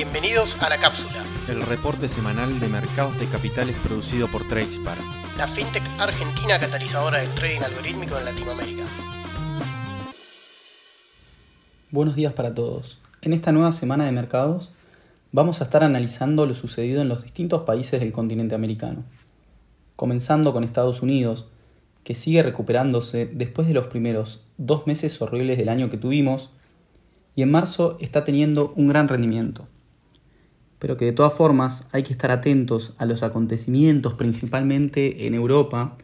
Bienvenidos a La Cápsula, el reporte semanal de mercados de capitales producido por Tradespar, la fintech argentina catalizadora del trading algorítmico en Latinoamérica. Buenos días para todos. En esta nueva semana de mercados vamos a estar analizando lo sucedido en los distintos países del continente americano. Comenzando con Estados Unidos, que sigue recuperándose después de los primeros dos meses horribles del año que tuvimos, y en marzo está teniendo un gran rendimiento. Pero que de todas formas hay que estar atentos a los acontecimientos principalmente en Europa,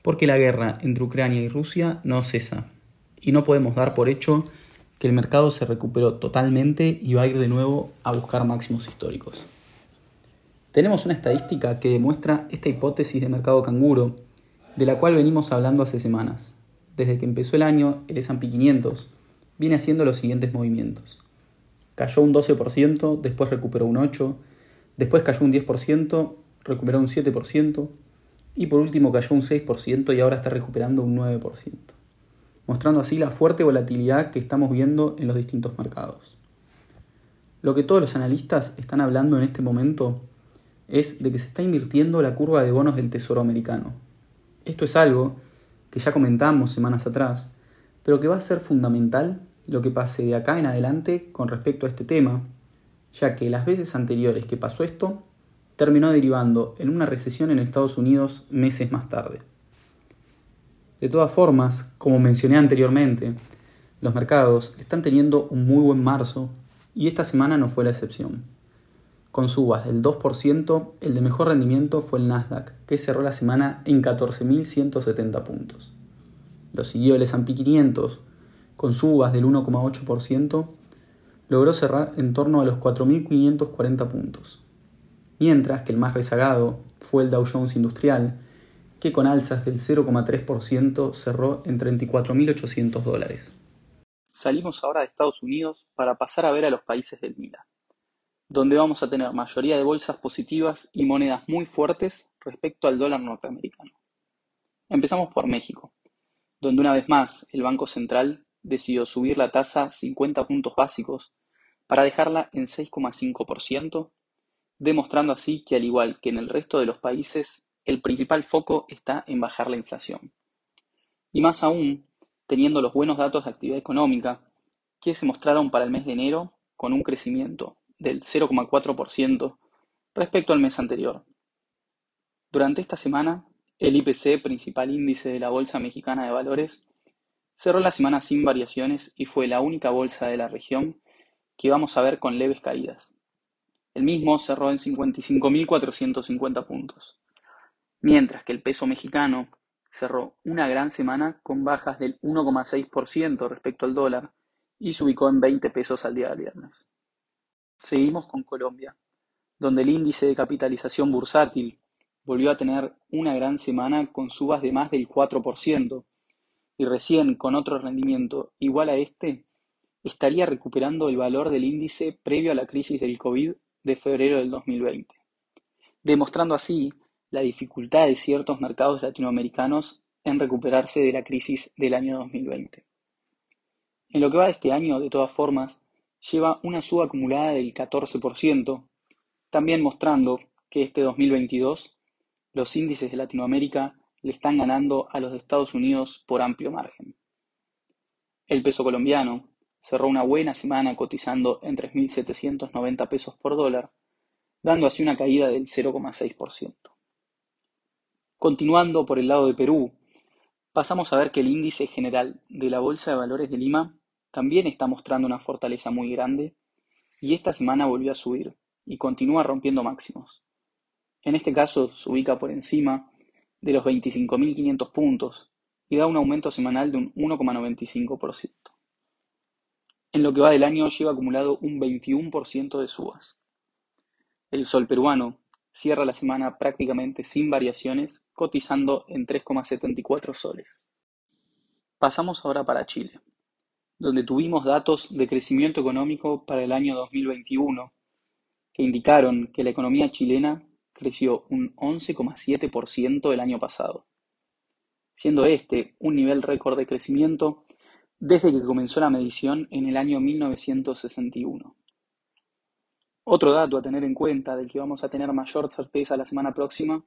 porque la guerra entre Ucrania y Rusia no cesa, y no podemos dar por hecho que el mercado se recuperó totalmente y va a ir de nuevo a buscar máximos históricos. Tenemos una estadística que demuestra esta hipótesis de mercado canguro, de la cual venimos hablando hace semanas. Desde que empezó el año, el S&P 500 viene haciendo los siguientes movimientos. Cayó un 12%, después recuperó un 8%, después cayó un 10%, recuperó un 7%, y por último cayó un 6% y ahora está recuperando un 9%, mostrando así la fuerte volatilidad que estamos viendo en los distintos mercados. Lo que todos los analistas están hablando en este momento es de que se está invirtiendo la curva de bonos del Tesoro americano. Esto es algo que ya comentamos semanas atrás, pero que va a ser fundamental lo que pase de acá en adelante con respecto a este tema, ya que las veces anteriores que pasó esto terminó derivando en una recesión en Estados Unidos meses más tarde. De todas formas, como mencioné anteriormente, los mercados están teniendo un muy buen marzo y esta semana no fue la excepción. Con subas del 2%, el de mejor rendimiento fue el Nasdaq, que cerró la semana en 14.170 puntos. Lo siguió el S&P 500, con subas del 1,8%, logró cerrar en torno a los 4.540 puntos. Mientras que el más rezagado fue el Dow Jones Industrial, que con alzas del 0,3% cerró en 34.800 dólares. Salimos ahora de Estados Unidos para pasar a ver a los países del MILA, donde vamos a tener mayoría de bolsas positivas y monedas muy fuertes respecto al dólar norteamericano. Empezamos por México, donde una vez más el Banco Central decidió subir la tasa 50 puntos básicos para dejarla en 6,5%, demostrando así que al igual que en el resto de los países, el principal foco está en bajar la inflación. Y más aún, teniendo los buenos datos de actividad económica, que se mostraron para el mes de enero con un crecimiento del 0,4% respecto al mes anterior. Durante esta semana, el IPC, principal índice de la Bolsa Mexicana de Valores, Cerró la semana sin variaciones y fue la única bolsa de la región que vamos a ver con leves caídas. El mismo cerró en 55.450 puntos, mientras que el peso mexicano cerró una gran semana con bajas del 1,6% respecto al dólar y se ubicó en 20 pesos al día de viernes. Seguimos con Colombia, donde el índice de capitalización bursátil volvió a tener una gran semana con subas de más del 4%, y recién con otro rendimiento igual a este, estaría recuperando el valor del índice previo a la crisis del COVID de febrero del 2020, demostrando así la dificultad de ciertos mercados latinoamericanos en recuperarse de la crisis del año 2020. En lo que va de este año, de todas formas, lleva una suba acumulada del 14%, también mostrando que este 2022 los índices de Latinoamérica le están ganando a los Estados Unidos por amplio margen. El peso colombiano cerró una buena semana cotizando en 3.790 pesos por dólar, dando así una caída del 0,6%. Continuando por el lado de Perú, pasamos a ver que el índice general de la Bolsa de Valores de Lima también está mostrando una fortaleza muy grande y esta semana volvió a subir y continúa rompiendo máximos. En este caso se ubica por encima de los 25.500 puntos y da un aumento semanal de un 1,95%. En lo que va del año lleva acumulado un 21% de subas. El sol peruano cierra la semana prácticamente sin variaciones, cotizando en 3,74 soles. Pasamos ahora para Chile, donde tuvimos datos de crecimiento económico para el año 2021 que indicaron que la economía chilena creció un 11,7% el año pasado, siendo este un nivel récord de crecimiento desde que comenzó la medición en el año 1961. Otro dato a tener en cuenta del que vamos a tener mayor certeza la semana próxima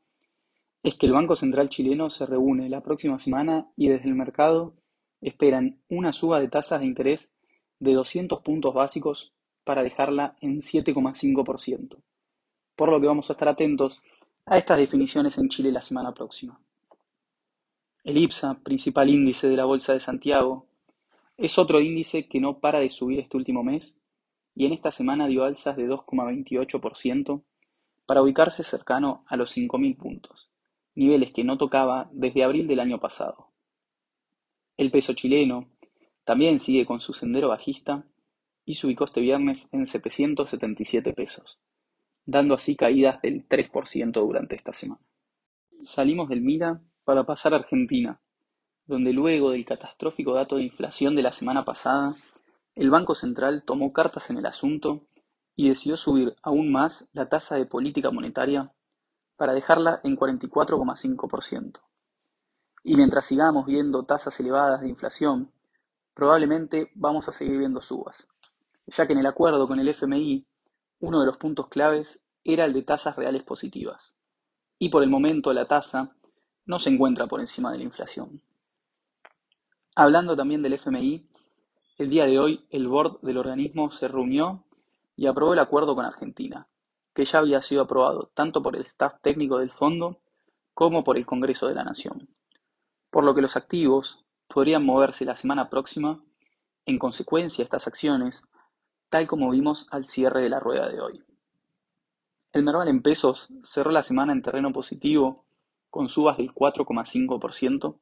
es que el Banco Central chileno se reúne la próxima semana y desde el mercado esperan una suba de tasas de interés de 200 puntos básicos para dejarla en 7,5%, por lo que vamos a estar atentos a estas definiciones en Chile la semana próxima. El IPSA, principal índice de la Bolsa de Santiago, es otro índice que no para de subir este último mes y en esta semana dio alzas de 2,28% para ubicarse cercano a los 5.000 puntos, niveles que no tocaba desde abril del año pasado. El peso chileno también sigue con su sendero bajista y se ubicó este viernes en 777 pesos, dando así caídas del 3% durante esta semana. Salimos del MIRA para pasar a Argentina, donde luego del catastrófico dato de inflación de la semana pasada, el Banco Central tomó cartas en el asunto y decidió subir aún más la tasa de política monetaria para dejarla en 44,5%. Y mientras sigamos viendo tasas elevadas de inflación, probablemente vamos a seguir viendo subas, ya que en el acuerdo con el FMI, uno de los puntos claves era el de tasas reales positivas, y por el momento la tasa no se encuentra por encima de la inflación. Hablando también del FMI, el día de hoy el board del organismo se reunió y aprobó el acuerdo con Argentina, que ya había sido aprobado tanto por el staff técnico del fondo como por el Congreso de la Nación, por lo que los activos podrían moverse la semana próxima en consecuencia estas acciones, tal como vimos al cierre de la rueda de hoy. El Merval en pesos cerró la semana en terreno positivo con subas del 4,5%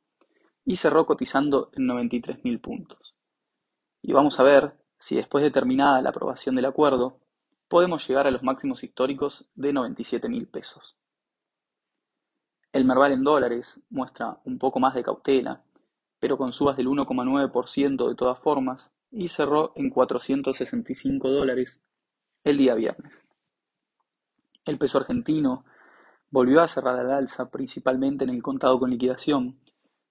y cerró cotizando en 93.000 puntos. Y vamos a ver si después de terminada la aprobación del acuerdo, podemos llegar a los máximos históricos de 97.000 pesos. El Merval en dólares muestra un poco más de cautela, pero con subas del 1,9% de todas formas, y cerró en 465 dólares el día viernes. El peso argentino volvió a cerrar al alza principalmente en el contado con liquidación,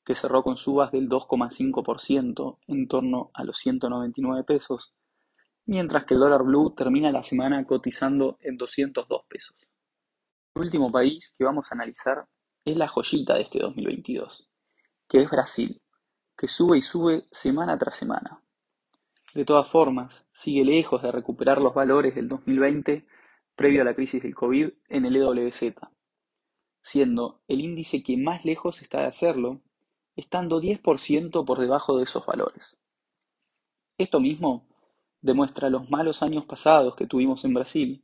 que cerró con subas del 2,5% en torno a los 199 pesos, mientras que el dólar blue termina la semana cotizando en 202 pesos. El último país que vamos a analizar es la joyita de este 2022, que es Brasil, que sube y sube semana tras semana. De todas formas, sigue lejos de recuperar los valores del 2020 previo a la crisis del COVID en el EWZ, siendo el índice que más lejos está de hacerlo estando 10% por debajo de esos valores. Esto mismo demuestra los malos años pasados que tuvimos en Brasil,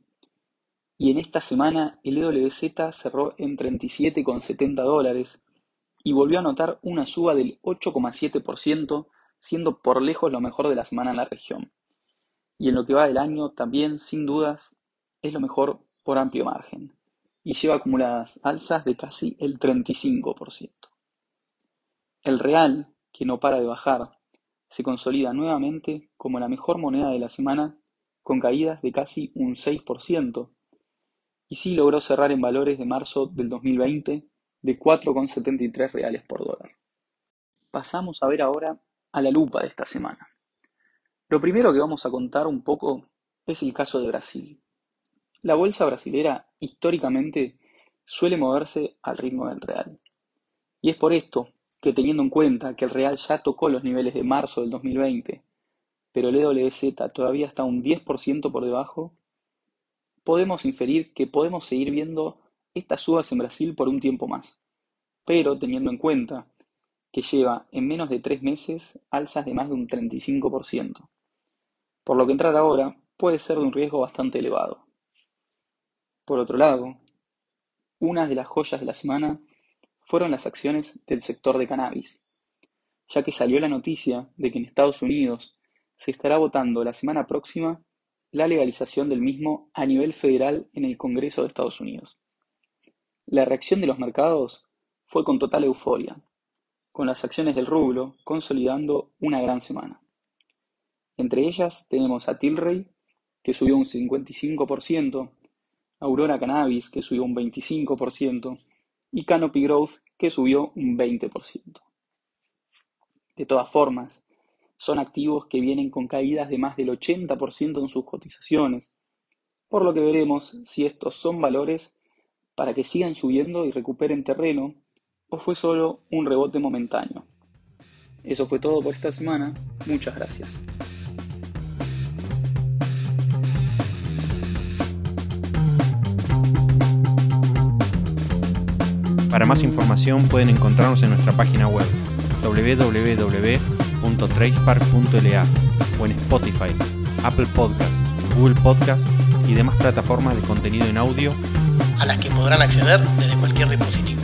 y en esta semana el EWZ cerró en 37,70 dólares y volvió a notar una suba del 8,7%, siendo por lejos lo mejor de la semana en la región. Y en lo que va del año también, sin dudas, es lo mejor por amplio margen, y lleva acumuladas alzas de casi el 35%. El real, que no para de bajar, se consolida nuevamente como la mejor moneda de la semana con caídas de casi un 6%, y sí logró cerrar en valores de marzo del 2020 de 4,73 reales por dólar. Pasamos a ver ahora a la lupa de esta semana. Lo primero que vamos a contar un poco es el caso de Brasil. La bolsa brasilera históricamente suele moverse al ritmo del real. Y es por esto que teniendo en cuenta que el real ya tocó los niveles de marzo del 2020, pero el EWZ todavía está un 10% por debajo, podemos inferir que podemos seguir viendo estas subas en Brasil por un tiempo más, pero teniendo en cuenta que lleva en menos de tres meses alzas de más de un 35%, por lo que entrar ahora puede ser de un riesgo bastante elevado. Por otro lado, una de las joyas de la semana fueron las acciones del sector de cannabis, ya que salió la noticia de que en Estados Unidos se estará votando la semana próxima la legalización del mismo a nivel federal en el Congreso de Estados Unidos. La reacción de los mercados fue con total euforia, con las acciones del rublo consolidando una gran semana. Entre ellas tenemos a Tilray, que subió un 55%, Aurora Cannabis, que subió un 25%, y Canopy Growth, que subió un 20%. De todas formas, son activos que vienen con caídas de más del 80% en sus cotizaciones, por lo que veremos si estos son valores para que sigan subiendo y recuperen terreno o fue solo un rebote momentáneo. Eso fue todo por esta semana, muchas gracias. Para más información pueden encontrarnos en nuestra página web www.tracepark.la o en Spotify, Apple Podcasts, Google Podcasts y demás plataformas de contenido en audio a las que podrán acceder desde cualquier dispositivo.